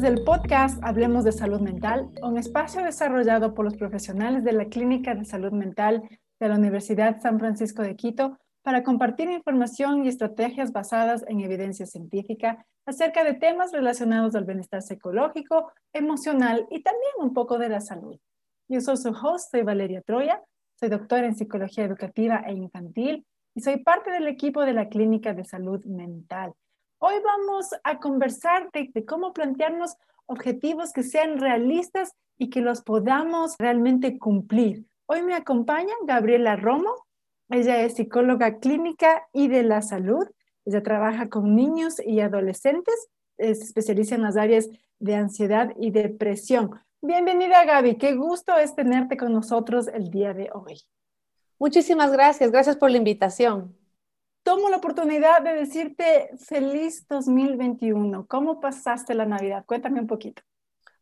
es el podcast Hablemos de Salud Mental, un espacio desarrollado por los profesionales de la Clínica de Salud Mental de la Universidad San Francisco de Quito para compartir información y estrategias basadas en evidencia científica acerca de temas relacionados al bienestar psicológico, emocional y también un poco de la salud. Yo soy su host, soy Valeria Troya, soy doctora en psicología educativa e infantil y soy parte del equipo de la Clínica de Salud Mental. Hoy vamos a conversar de, cómo plantearnos objetivos que sean realistas y que los podamos realmente cumplir. Hoy me acompaña Gabriela Romo. Ella es psicóloga clínica y de la salud. Ella trabaja con niños y adolescentes. Se especializa en las áreas de ansiedad y depresión. Bienvenida Gaby, qué gusto es tenerte con nosotros el día de hoy. Muchísimas gracias, gracias por la invitación tomo la oportunidad de decirte feliz 2021. ¿Cómo pasaste la Navidad? Cuéntame un poquito.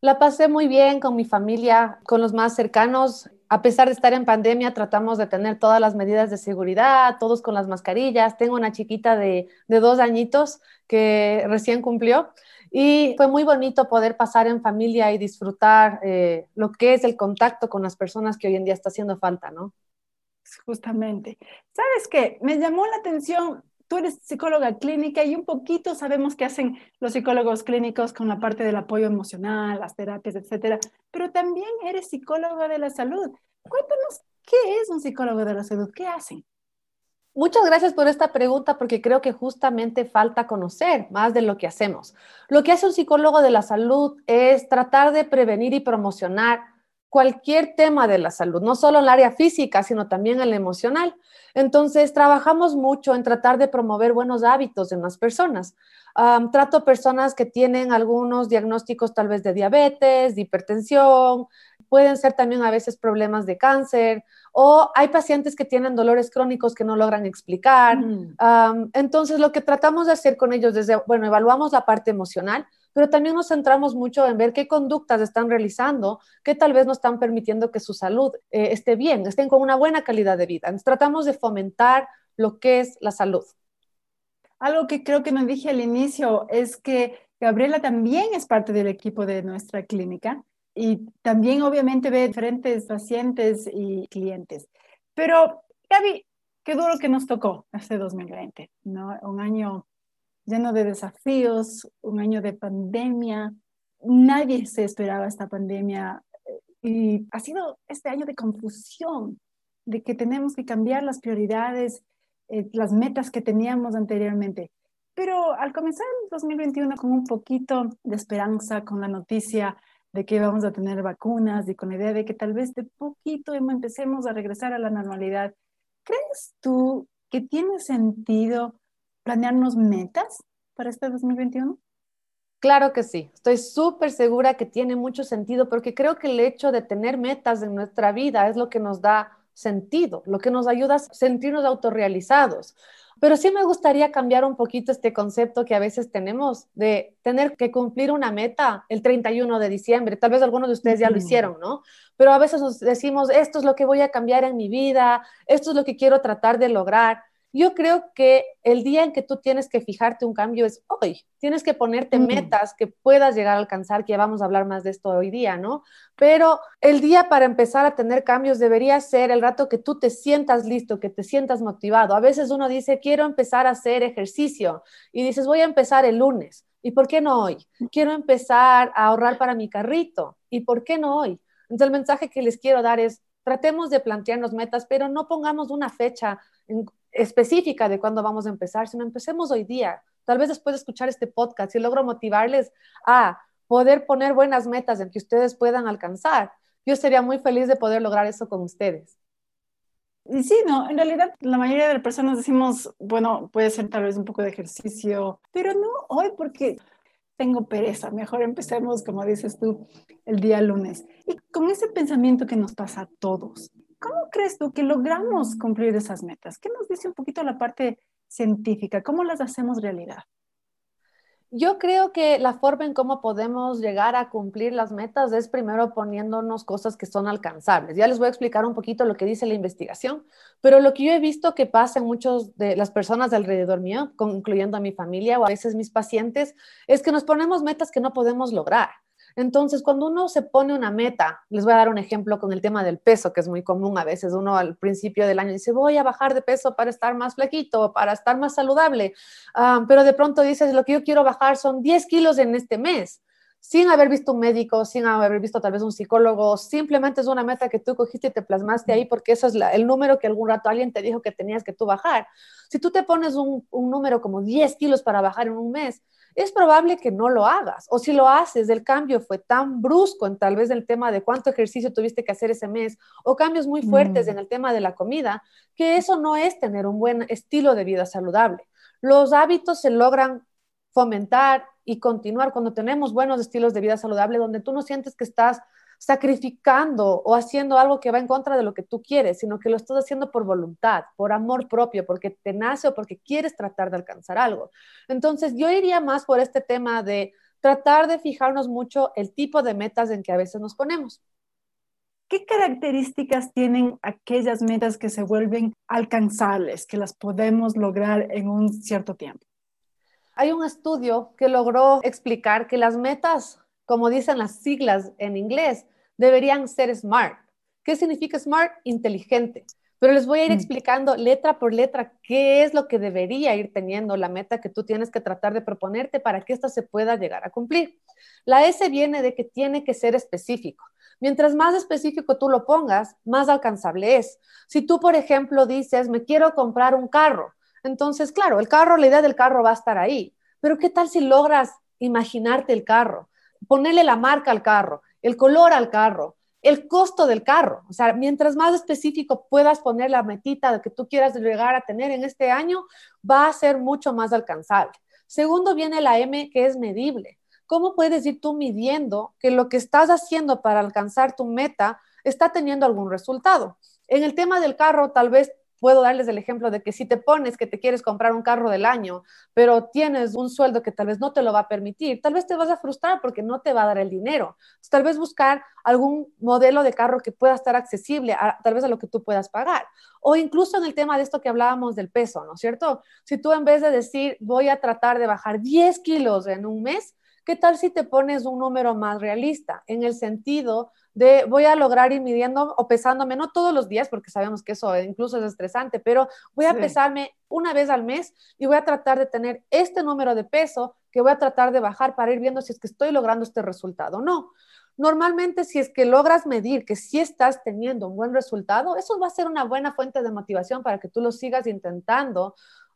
La pasé muy bien con mi familia, con los más cercanos. A pesar de estar en pandemia, tratamos de tener todas las medidas de seguridad, todos con las mascarillas. Tengo una chiquita de, dos añitos que recién cumplió y fue muy bonito poder pasar en familia y disfrutar eh, lo que es el contacto con las personas que hoy en día está haciendo falta, ¿no? Justamente. ¿Sabes qué? Me llamó la atención, tú eres psicóloga clínica y un poquito sabemos qué hacen los psicólogos clínicos con la parte del apoyo emocional, las terapias, etcétera, pero también eres psicóloga de la salud. Cuéntanos, ¿qué es un psicólogo de la salud? ¿Qué hacen? Muchas gracias por esta pregunta porque creo que justamente falta conocer más de lo que hacemos. Lo que hace un psicólogo de la salud es tratar de prevenir y promocionar cualquier tema de la salud, no solo en el área física, sino también en el emocional. Entonces, trabajamos mucho en tratar de promover buenos hábitos en las personas. trato personas que tienen algunos diagnósticos tal vez de diabetes, de hipertensión, pueden ser también a veces problemas de cáncer o hay pacientes que tienen dolores crónicos que no logran explicar. Mm. entonces, lo que tratamos de hacer con ellos desde, bueno, evaluamos la parte emocional, pero también nos centramos mucho en ver qué conductas están realizando que tal vez no están permitiendo que su salud eh, esté bien, estén con una buena calidad de vida. Tratamos de fomentar lo que es la salud. Algo que creo que no dije al inicio es que Gabriela también es parte del equipo de nuestra clínica y también obviamente ve diferentes pacientes y clientes. Pero, Gaby, qué duro que nos tocó este 2020, ¿no? Un año lleno de desafíos, un año de pandemia. Nadie se esperaba esta pandemia eh, y ha sido este año de confusión, de que tenemos que cambiar las prioridades, eh, las metas que teníamos anteriormente. Pero al comenzar el 2021 con un poquito de esperanza, con la noticia de que vamos a tener vacunas y con la idea de que tal vez de poquito empecemos a regresar a la normalidad, ¿crees tú que tiene sentido planearnos metas para este 2021? Claro que sí, estoy súper segura que tiene mucho sentido porque creo que el hecho de tener metas en nuestra vida es lo que nos da sentido, lo que nos ayuda a sentirnos autorrealizados. Pero sí me gustaría cambiar un poquito este concepto que a veces tenemos de tener que cumplir una meta el 31 de diciembre. Tal vez algunos de ustedes ya lo hicieron, ¿no? Pero a veces nos decimos, esto es lo que voy a cambiar en mi vida, esto es lo que quiero tratar de lograr. Yo creo que el día en que tú tienes que fijarte un cambio es hoy. Tienes que ponerte mm. metas que puedas llegar a alcanzar, que ya vamos a hablar más de esto hoy día, ¿no? Pero el día para empezar a tener cambios debería ser el rato que tú te sientas listo, que te sientas motivado. A veces uno dice, quiero empezar a hacer ejercicio y dices, voy a empezar el lunes. ¿Y por qué no hoy? Quiero empezar a ahorrar para mi carrito. ¿Y por qué no hoy? Entonces el mensaje que les quiero dar es, tratemos de plantearnos metas, pero no pongamos una fecha en, específica de cuándo vamos a empezar, sino empecemos hoy día. Tal vez después de escuchar este podcast, si logro motivarles a poder poner buenas metas en que ustedes puedan alcanzar, yo sería muy feliz de poder lograr eso con ustedes. Y sí, no, en realidad la mayoría de las personas decimos, bueno, puede ser tal vez un poco de ejercicio, pero no hoy porque tengo pereza, mejor empecemos, como dices tú, el día lunes. Y con ese pensamiento que nos pasa a todos, ¿Cómo crees tú que logramos cumplir esas metas? ¿Qué nos dice un poquito la parte científica? ¿Cómo las hacemos realidad? Yo creo que la forma en cómo podemos llegar a cumplir las metas es primero poniéndonos cosas que son alcanzables. Ya les voy a explicar un poquito lo que dice la investigación, pero lo que yo he visto que pasa en muchas de las personas de alrededor mío, incluyendo a mi familia o a veces mis pacientes, es que nos ponemos metas que no podemos lograr. Entonces, cuando uno se pone una meta, les voy a dar un ejemplo con el tema del peso, que es muy común a veces. Uno al principio del año dice, voy a bajar de peso para estar más flaquito, para estar más saludable, ah, pero de pronto dices, lo que yo quiero bajar son 10 kilos en este mes sin haber visto un médico, sin haber visto tal vez un psicólogo, simplemente es una meta que tú cogiste y te plasmaste ahí porque eso es el número que algún rato alguien te dijo que tenías que tú bajar. Si tú te pones un, un número como 10 kilos para bajar en un mes, es probable que no lo hagas. O si lo haces, el cambio fue tan brusco en tal vez el tema de cuánto ejercicio tuviste que hacer ese mes o cambios muy fuertes mm. en el tema de la comida, que eso no es tener un buen estilo de vida saludable. Los hábitos se logran fomentar y continuar cuando tenemos buenos estilos de vida saludable, donde tú no sientes que estás sacrificando o haciendo algo que va en contra de lo que tú quieres, sino que lo estás haciendo por voluntad, por amor propio, porque te nace o porque quieres tratar de alcanzar algo. Entonces, yo iría más por este tema de tratar de fijarnos mucho el tipo de metas en que a veces nos ponemos. ¿Qué características tienen aquellas metas que se vuelven alcanzables, que las podemos lograr en un cierto tiempo? Hay un estudio que logró explicar que las metas como dicen las siglas en inglés, deberían ser SMART. ¿Qué significa SMART? Inteligente. Pero les voy a ir mm. explicando letra por letra qué es lo que debería ir teniendo la meta que tú tienes que tratar de proponerte para que esto se pueda llegar a cumplir. La S viene de que tiene que ser específico. Mientras más específico tú lo pongas, más alcanzable es. Si tú, por ejemplo, dices, me quiero comprar un carro, entonces, claro, el carro, la idea del carro va a estar ahí. Pero ¿qué tal si logras imaginarte el carro? ponerle la marca al carro, el color al carro, el costo del carro. O sea, mientras más específico puedas poner la metita que tú quieras llegar a tener en este año, va a ser mucho más alcanzable. Segundo viene la M, que es medible. ¿Cómo puedes ir tú midiendo que lo que estás haciendo para alcanzar tu meta está teniendo algún resultado? En el tema del carro, tal vez puedo darles el ejemplo de que si te pones que te quieres comprar un carro del año, pero tienes un sueldo que tal vez no te lo va a permitir, tal vez te vas a frustrar porque no te va a dar el dinero. tal vez buscar algún modelo de carro que pueda estar accesible, tal vez a lo que tú puedas pagar. O incluso en el tema de esto que hablábamos del peso, ¿no es cierto? Si tú en vez de decir voy a tratar de bajar 10 kilos en un mes, ¿qué tal si te pones un número más realista? En el sentido de voy a lograr ir midiendo o pesándome, no todos los días, porque sabemos que eso incluso es estresante, pero voy a pesarme una vez al mes y voy a tratar de tener este número de peso que voy a tratar de bajar para ir viendo si es que estoy logrando este resultado. No. Normalmente, si es que logras medir que sí estás teniendo un buen resultado, eso va a ser una buena fuente de motivación para que tú lo sigas intentando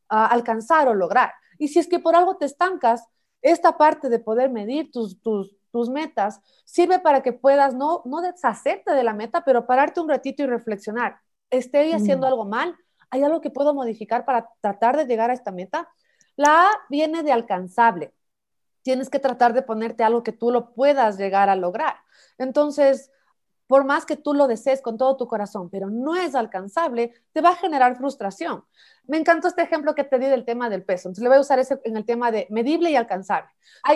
ah, alcanzar o lograr. Y si es que por algo te estancas, esta parte de poder medir tus, tus, tus metas, sirve para que puedas no, no deshacerte de la meta, pero pararte un ratito y reflexionar. ¿Estoy haciendo mm. algo mal? ¿Hay algo que puedo modificar para tratar de llegar a esta meta? La A viene de alcanzable. Tienes que tratar de ponerte algo que tú lo puedas llegar a lograr. Entonces, por más que tú lo desees con todo tu corazón, pero no es alcanzable, te va a generar frustración. Me encantó este ejemplo que te di del tema del peso. Entonces le voy a usar ese en el tema de medible y alcanzable.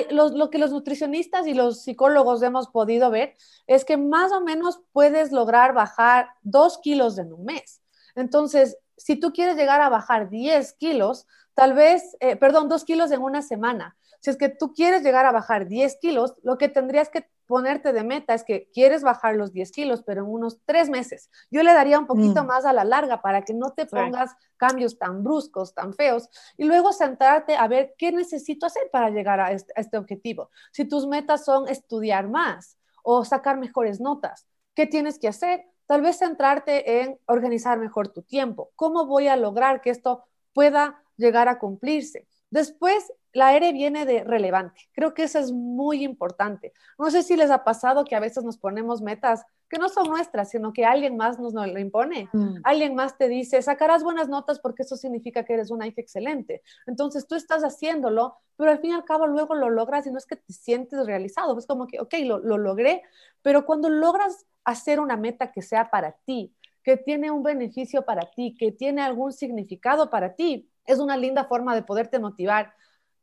Lo que los nutricionistas y los psicólogos hemos podido ver es que más o menos puedes lograr bajar dos kilos en un mes. Entonces, si tú quieres llegar a bajar 10 kilos, tal vez, eh, perdón, dos kilos en una semana. Si es que tú quieres llegar a bajar 10 kilos, lo que tendrías que ponerte de meta es que quieres bajar los 10 kilos, pero en unos tres meses. Yo le daría un poquito mm. más a la larga para que no te pongas cambios tan bruscos, tan feos, y luego sentarte a ver qué necesito hacer para llegar a este, a este objetivo. Si tus metas son estudiar más o sacar mejores notas, ¿qué tienes que hacer? Tal vez centrarte en organizar mejor tu tiempo. ¿Cómo voy a lograr que esto pueda llegar a cumplirse? Después, la R viene de relevante. Creo que eso es muy importante. No sé si les ha pasado que a veces nos ponemos metas que no son nuestras, sino que alguien más nos, lo impone. Mm. Alguien más te dice, sacarás buenas notas porque eso significa que eres una hija excelente. Entonces tú estás haciéndolo, pero al fin y al cabo luego lo logras y no es que te sientes realizado. Es como que, ok, lo, lo logré, pero cuando logras hacer una meta que sea para ti, que tiene un beneficio para ti, que tiene algún significado para ti, es una linda forma de poderte motivar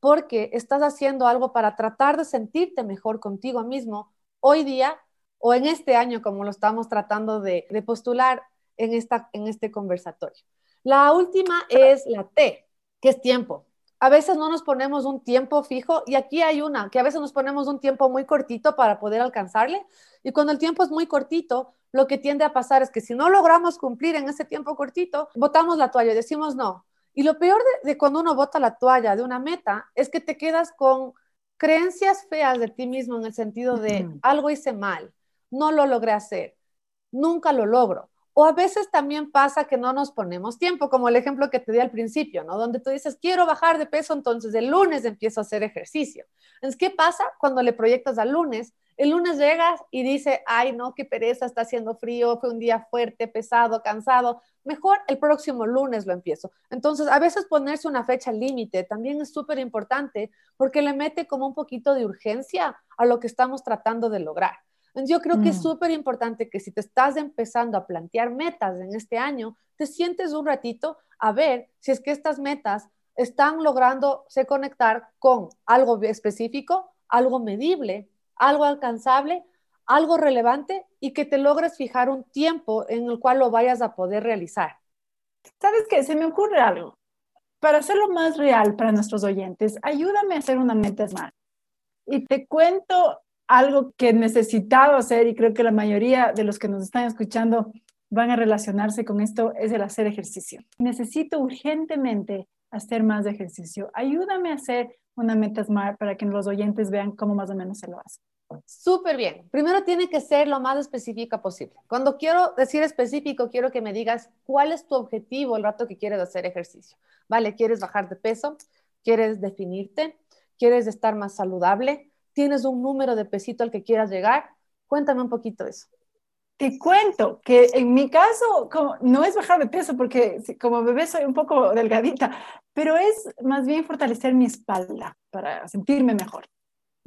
porque estás haciendo algo para tratar de sentirte mejor contigo mismo hoy día o en este año, como lo estamos tratando de, postular en, esta, en este conversatorio. La última es la T, que es tiempo. A veces no nos ponemos un tiempo fijo y aquí hay una, que a veces nos ponemos un tiempo muy cortito para poder alcanzarle y cuando el tiempo es muy cortito, lo que tiende a pasar es que si no logramos cumplir en ese tiempo cortito, botamos la toalla y decimos no. Y lo peor de, cuando uno bota la toalla de una meta es que te quedas con creencias feas de ti mismo en el sentido de algo hice mal, no lo logré hacer, nunca lo logro. O a veces también pasa que no nos ponemos tiempo, como el ejemplo que te di al principio, ¿no? Donde tú dices, quiero bajar de peso, entonces el lunes empiezo a hacer ejercicio. Entonces, ¿qué pasa cuando le proyectas al lunes? El lunes llegas y dice, ay, no, qué pereza, está haciendo frío, fue un día fuerte, pesado, cansado. Mejor el próximo lunes lo empiezo. Entonces, a veces ponerse una fecha límite también es súper importante porque le mete como un poquito de urgencia a lo que estamos tratando de lograr. Yo creo que es mm. súper importante que si te estás empezando a plantear metas en este año, te sientes un ratito a ver si es que estas metas están logrando se conectar con algo específico, algo medible, algo alcanzable, algo relevante y que te logres fijar un tiempo en el cual lo vayas a poder realizar. ¿Sabes qué? Se me ocurre algo. Para hacerlo más real para nuestros oyentes, ayúdame a hacer una meta smart. Y te cuento algo que he necesitado hacer y creo que la mayoría de los que nos están escuchando van a relacionarse con esto es el hacer ejercicio. Necesito urgentemente hacer más ejercicio. Ayúdame a hacer una meta SMART para que los oyentes vean cómo más o menos se lo hace. Súper bien. Primero tiene que ser lo más específica posible. Cuando quiero decir específico, quiero que me digas cuál es tu objetivo el rato que quieres hacer ejercicio. ¿Vale? ¿Quieres bajar de peso? ¿Quieres definirte? ¿Quieres estar más saludable? ¿Tienes un número de pesito al que quieras llegar? Cuéntame un poquito eso. Te cuento que en mi caso no es bajar de peso porque como bebé soy un poco delgadita, pero es más bien fortalecer mi espalda para sentirme mejor.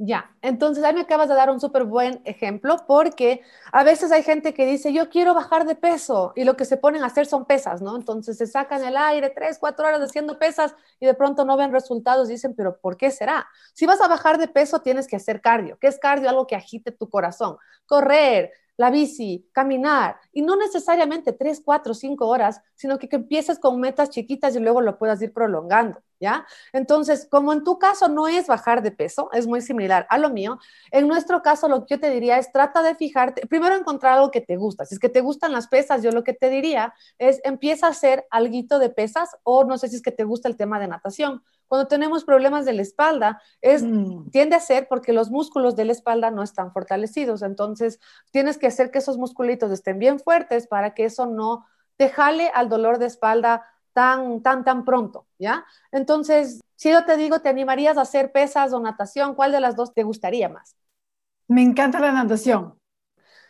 Ya, entonces ahí me acabas de dar un súper buen ejemplo porque a veces hay gente que dice, yo quiero bajar de peso y lo que se ponen a hacer son pesas, ¿no? Entonces se sacan el aire tres, cuatro horas haciendo pesas y de pronto no ven resultados y dicen, pero ¿por qué será? Si vas a bajar de peso tienes que hacer cardio. ¿Qué es cardio? Algo que agite tu corazón. Correr, la bici, caminar, y no necesariamente tres, cuatro, cinco horas, sino que, que empieces con metas chiquitas y luego lo puedas ir prolongando, ¿ya? Entonces, como en tu caso no es bajar de peso, es muy similar a lo mío, en nuestro caso lo que yo te diría es trata de fijarte, primero encontrar algo que te gusta, si es que te gustan las pesas, yo lo que te diría es empieza a hacer algo de pesas o no sé si es que te gusta el tema de natación, cuando tenemos problemas de la espalda, es, mm. tiende a ser porque los músculos de la espalda no están fortalecidos. Entonces, tienes que hacer que esos musculitos estén bien fuertes para que eso no te jale al dolor de espalda tan, tan, tan pronto, ¿ya? Entonces, si yo te digo, ¿te animarías a hacer pesas o natación? ¿Cuál de las dos te gustaría más? Me encanta la natación.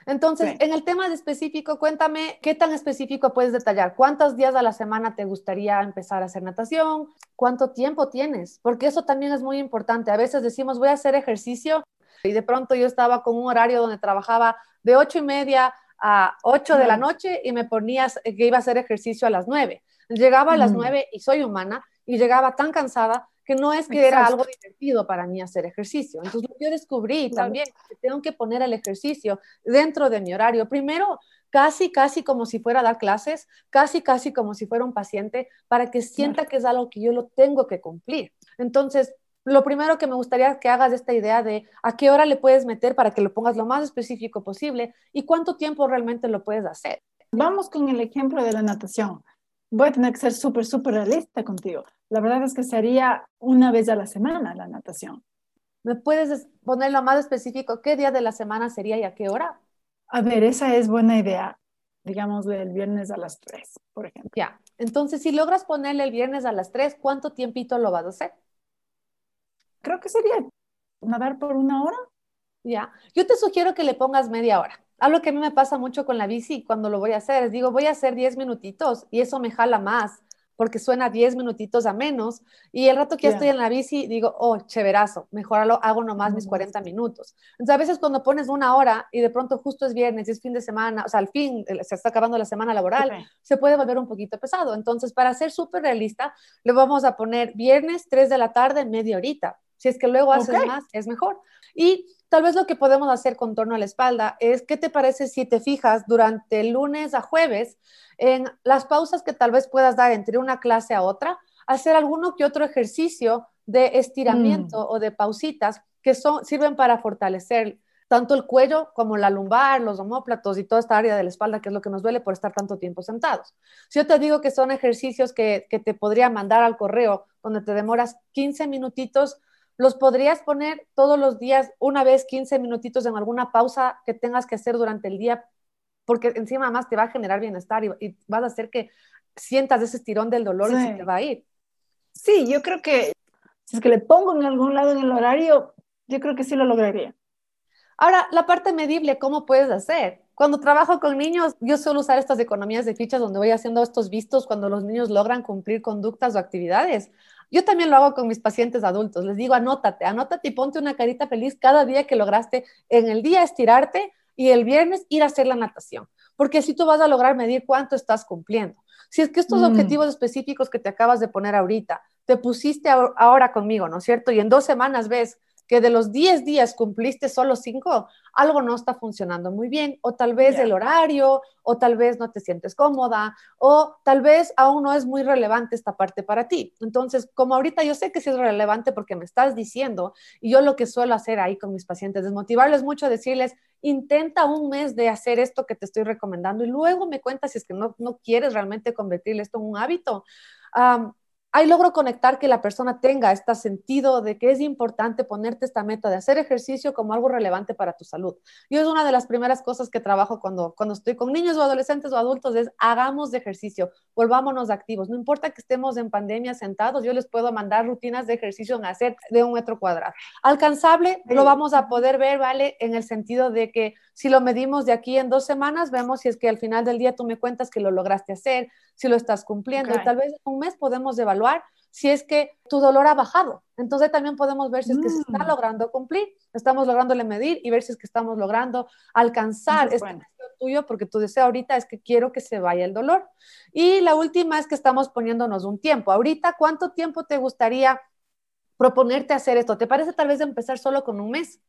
Entonces, en el tema de específico, cuéntame qué tan específico puedes detallar. ¿Cuántos días a la semana te gustaría empezar a hacer natación? ¿Cuánto tiempo tienes? Porque eso también es muy importante. A veces decimos, voy a hacer ejercicio y de pronto yo estaba con un horario donde trabajaba de ocho y media a ocho de la noche y me ponías que iba a hacer ejercicio a las nueve. Llegaba a las nueve y soy humana y llegaba tan cansada que no es que era algo divertido para mí hacer ejercicio. Entonces, yo descubrí también que tengo que poner el ejercicio dentro de mi horario. Primero, casi, casi como si fuera a dar clases, casi, casi como si fuera un paciente, para que sienta que es algo que yo lo tengo que cumplir. Entonces, lo primero que me gustaría que hagas esta idea de a qué hora le puedes meter para que lo pongas lo más específico posible y cuánto tiempo realmente lo puedes hacer. Vamos con el ejemplo de la natación. Voy a tener que ser súper, súper realista contigo. La verdad es que sería una vez a la semana la natación. ¿Me puedes poner lo más específico? ¿Qué día de la semana sería y a qué hora? A ver, esa es buena idea. Digamos del viernes a las 3, por ejemplo. Ya. Entonces, si logras ponerle el viernes a las 3, ¿cuánto tiempito lo vas a hacer? Creo que sería nadar por una hora. Ya. Yo te sugiero que le pongas media hora. Algo que a mí me pasa mucho con la bici cuando lo voy a hacer es, digo, voy a hacer 10 minutitos y eso me jala más porque suena 10 minutitos a menos y el rato que ya estoy en la bici digo, oh, chéverazo, mejor hago nomás mis 40 minutos. Entonces a veces cuando pones una hora y de pronto justo es viernes y es fin de semana, o sea, al fin se está acabando la semana laboral, se puede volver un poquito pesado. Entonces para ser súper realista, le vamos a poner viernes 3 de la tarde, media horita. Si es que luego haces más, es mejor. Y tal vez lo que podemos hacer con torno a la espalda es, ¿qué te parece si te fijas durante lunes a jueves en las pausas que tal vez puedas dar entre una clase a otra, hacer alguno que otro ejercicio de estiramiento mm. o de pausitas que son, sirven para fortalecer tanto el cuello como la lumbar, los homóplatos y toda esta área de la espalda, que es lo que nos duele por estar tanto tiempo sentados. Si yo te digo que son ejercicios que, que te podría mandar al correo, donde te demoras 15 minutitos, los podrías poner todos los días, una vez 15 minutitos en alguna pausa que tengas que hacer durante el día porque encima más te va a generar bienestar y, vas a hacer que sientas ese estirón del dolor y se te va a ir. Sí, yo creo que si es que le pongo en algún lado en el horario, yo creo que sí lo lograría. Ahora, la parte medible, ¿cómo puedes hacer? Cuando trabajo con niños, yo suelo usar estas economías de fichas donde voy haciendo estos vistos cuando los niños logran cumplir conductas o actividades. Yo también lo hago con mis pacientes adultos. Les digo, anótate, anótate y ponte una carita feliz cada día que lograste en el día estirarte y el viernes ir a hacer la natación, porque así tú vas a lograr medir cuánto estás cumpliendo. Si es que estos mm. objetivos específicos que te acabas de poner ahorita, te pusiste ahora conmigo, ¿no es cierto? Y en dos semanas ves que de los 10 días cumpliste solo 5, algo no está funcionando muy bien, o tal vez el horario, o tal vez no te sientes cómoda, o tal vez aún no es muy relevante esta parte para ti. Entonces, como ahorita yo sé que sí es relevante porque me estás diciendo, y yo lo que suelo hacer ahí con mis pacientes es motivarles mucho, decirles, intenta un mes de hacer esto que te estoy recomendando y luego me cuentas si es que no, no quieres realmente convertir esto en un hábito ahí logro conectar que la persona tenga este sentido de que es importante ponerte esta meta de hacer ejercicio como algo relevante para tu salud. Yo es una de las primeras cosas que trabajo cuando, cuando estoy con niños o adolescentes o adultos, es hagamos de ejercicio, volvámonos activos. No importa que estemos en pandemia sentados, yo les puedo mandar rutinas de ejercicio en hacer de un metro cuadrado. Alcanzable, lo vamos a poder ver, ¿vale? En el sentido de que si lo medimos de aquí en dos semanas, vemos si es que al final del día tú me cuentas que lo lograste hacer, si lo estás cumpliendo. Y tal vez en un mes podemos evaluar si es que tu dolor ha bajado. Entonces también podemos ver si es que se está mm. logrando cumplir, estamos lográndole medir y ver si es que estamos logrando alcanzar este deseo tuyo, porque tu deseo ahorita es que quiero que se vaya el dolor. Y la última es que estamos poniéndonos un tiempo. Ahorita, ¿cuánto tiempo te gustaría proponerte hacer esto? ¿Te parece tal vez empezar solo con un mes?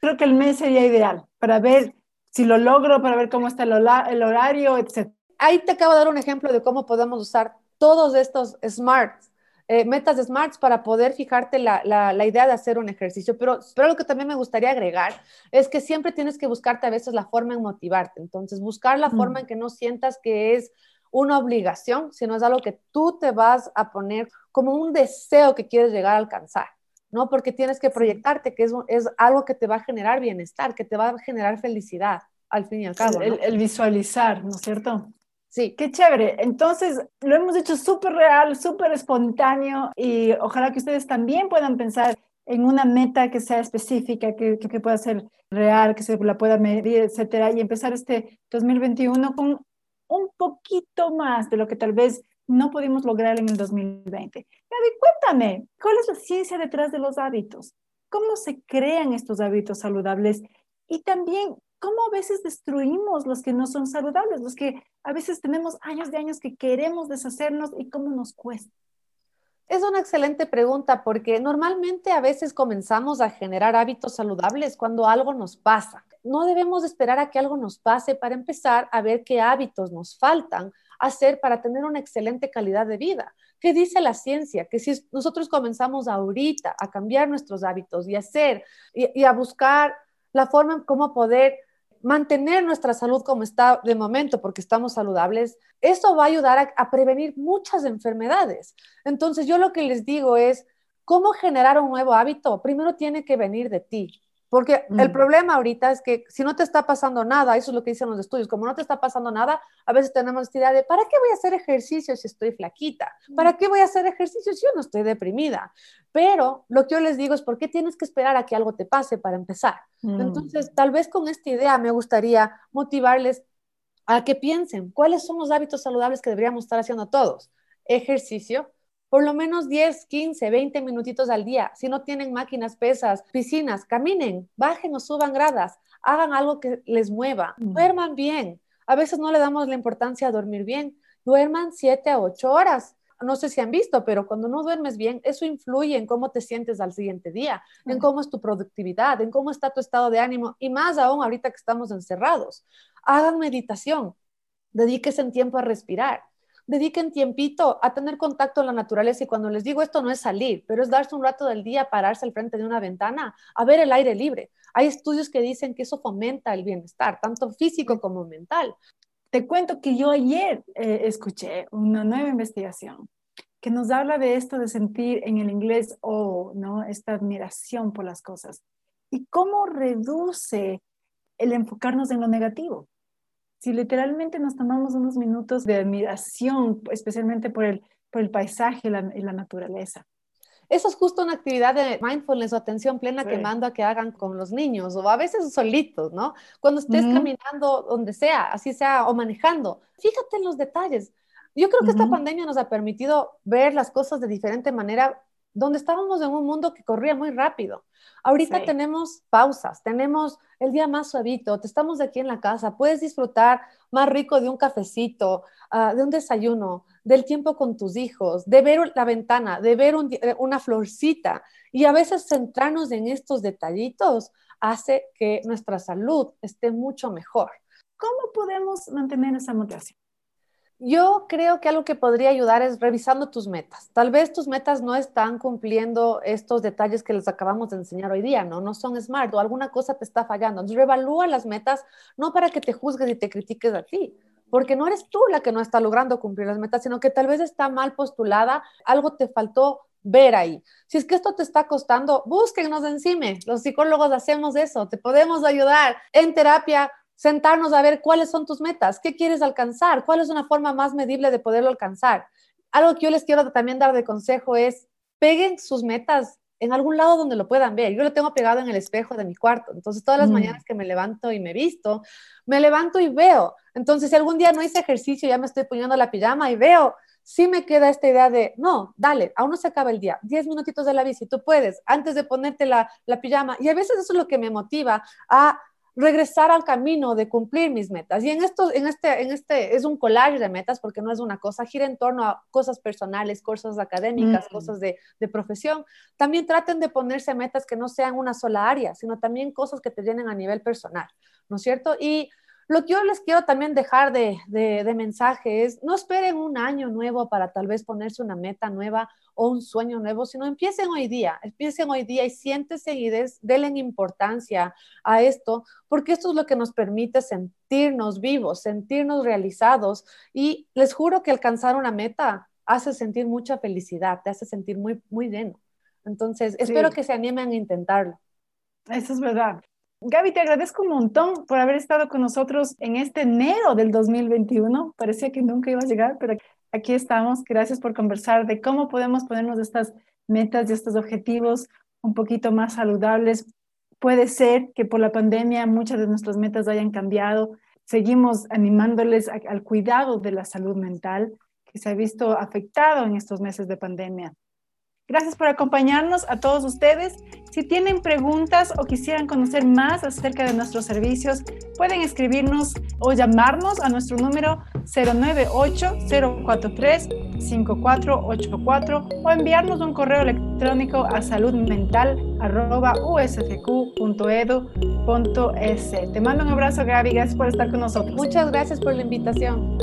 Creo que el mes sería ideal para ver si lo logro, para ver cómo está el, horario, etc. Ahí te acabo de dar un ejemplo de cómo podemos usar todos estos smarts, eh, metas de smarts para poder fijarte la, la, idea de hacer un ejercicio. Pero, pero lo que también me gustaría agregar es que siempre tienes que buscarte a veces la forma en motivarte. Entonces, buscar la forma mm. en que no sientas que es una obligación, sino es algo que tú te vas a poner como un deseo que quieres llegar a alcanzar. ¿no? Porque tienes que proyectarte, que es, es algo que te va a generar bienestar, que te va a generar felicidad, al fin y al cabo. El, visualizar, ¿no es cierto? Sí. Qué chévere. Entonces, lo hemos hecho súper real, súper espontáneo y ojalá que ustedes también puedan pensar en una meta que sea específica, que, que, pueda ser real, que se la pueda medir, etcétera, y empezar este 2021 con un poquito más de lo que tal vez no pudimos lograr en el 2020. Gaby, cuéntame, ¿cuál es la ciencia detrás de los hábitos? ¿Cómo se crean estos hábitos saludables? Y también, ¿cómo a veces destruimos los que no son saludables? Los que a veces tenemos años de años que queremos deshacernos y cómo nos cuesta. Es una excelente pregunta porque normalmente a veces comenzamos a generar hábitos saludables cuando algo nos pasa. No debemos esperar a que algo nos pase para empezar a ver qué hábitos nos faltan hacer para tener una excelente calidad de vida. ¿Qué dice la ciencia? Que si nosotros comenzamos ahorita a cambiar nuestros hábitos y hacer y, a buscar la forma en cómo poder mantener nuestra salud como está de momento porque estamos saludables, eso va a ayudar a, prevenir muchas enfermedades. Entonces yo lo que les digo es, ¿cómo generar un nuevo hábito? Primero tiene que venir de ti. Porque el mm. problema ahorita es que si no te está pasando nada, eso es lo que dicen los estudios, como no te está pasando nada, a veces tenemos esta idea de, ¿para qué voy a hacer ejercicio si estoy flaquita? ¿Para qué voy a hacer ejercicio si yo no estoy deprimida? Pero lo que yo les digo es, ¿por qué tienes que esperar a que algo te pase para empezar? Mm. Entonces, tal vez con esta idea me gustaría motivarles a que piensen cuáles son los hábitos saludables que deberíamos estar haciendo todos ejercicio, por lo menos 10, 15, 20 minutitos al día. Si no tienen máquinas pesas, piscinas, caminen, bajen o suban gradas, hagan algo que les mueva, mm. duerman bien. A veces no le damos la importancia a dormir bien. Duerman 7 a 8 horas. No sé si han visto, pero cuando no duermes bien, eso influye en cómo te sientes al siguiente día, en cómo es tu productividad, en cómo está tu estado de ánimo y más aún ahorita que estamos encerrados. Hagan meditación, dedíquese en tiempo a respirar dediquen tiempito a tener contacto con la naturaleza. Y cuando les digo esto no es salir, pero es darse un rato del día, pararse al frente de una ventana, a ver el aire libre. Hay estudios que dicen que eso fomenta el bienestar, tanto físico como mental. Te cuento que yo ayer eh, escuché una nueva investigación que nos habla de esto de sentir en el inglés o, ¿no? Esta admiración por las cosas. Y cómo reduce el enfocarnos en lo negativo si literalmente nos tomamos unos minutos de admiración, especialmente por el, por el paisaje y la, naturaleza. Eso es justo una actividad de mindfulness o atención plena que mando a que hagan con los niños o a veces solitos, ¿no? Cuando estés caminando donde sea, así sea, o manejando, fíjate en los detalles. Yo creo que esta pandemia nos ha permitido ver las cosas de diferente manera donde estábamos en un mundo que corría muy rápido. Ahorita tenemos pausas, tenemos el día más suavito, te estamos aquí en la casa, puedes disfrutar más rico de un cafecito, ah, de un desayuno, del tiempo con tus hijos, de ver la ventana, de ver eh, una florcita. Y a veces centrarnos en estos detallitos hace que nuestra salud esté mucho mejor. ¿Cómo podemos mantener esa motivación? Yo creo que algo que podría ayudar es revisando tus metas. Tal vez tus metas no están cumpliendo estos detalles que les acabamos de enseñar hoy día, ¿no? No son smart o alguna cosa te está fallando. Entonces, reevalúa las metas no para que te juzgues y te critiques a ti, porque no eres tú la que no está logrando cumplir las metas, sino que tal vez está mal postulada, algo te faltó ver ahí. Si es que esto te está costando, búsquenos encima. Los psicólogos hacemos eso, te podemos ayudar en terapia sentarnos a ver cuáles son tus metas, qué quieres alcanzar, cuál es una forma más medible de poderlo alcanzar. Algo que yo les quiero también dar de consejo es, peguen sus metas en algún lado donde lo puedan ver. Yo lo tengo pegado en el espejo de mi cuarto. Entonces, todas las mm. mañanas que me levanto y me visto, me levanto y veo. Entonces, si algún día no hice ejercicio, ya me estoy poniendo la pijama y veo, sí me queda esta idea de, no, dale, aún no se acaba el día, 10 minutitos de la bici, tú puedes, antes de ponerte la, la pijama. Y a veces eso es lo que me motiva a regresar al camino de cumplir mis metas. Y en esto, en este, en este, es un collage de metas porque no es una cosa, gira en torno a cosas personales, cosas académicas, mm. cosas de, de, profesión. También traten de ponerse metas que no sean una sola área, sino también cosas que te llenen a nivel personal, ¿no es cierto? Y lo que yo les quiero también dejar de, de, mensaje es, no esperen un año nuevo para tal vez ponerse una meta nueva o un sueño nuevo, sino empiecen hoy día, empiecen hoy día y siéntese y des, denle importancia a esto, porque esto es lo que nos permite sentirnos vivos, sentirnos realizados y les juro que alcanzar una meta hace sentir mucha felicidad, te hace sentir muy, muy lleno. Entonces, espero que se animen a intentarlo. Eso es verdad. Gaby, te agradezco un montón por haber estado con nosotros en este enero del 2021. Parecía que nunca iba a llegar, pero aquí estamos. Gracias por conversar de cómo podemos ponernos estas metas y estos objetivos un poquito más saludables. Puede ser que por la pandemia muchas de nuestras metas hayan cambiado. Seguimos animándoles al cuidado de la salud mental que se ha visto afectado en estos meses de pandemia. Gracias por acompañarnos a todos ustedes. Si tienen preguntas o quisieran conocer más acerca de nuestros servicios, pueden escribirnos o llamarnos a nuestro número 098-043-5484 o enviarnos un correo electrónico a saludmental.usfq.edu.es. Te mando un abrazo, Gaby. Gracias por estar con nosotros. Muchas gracias por la invitación.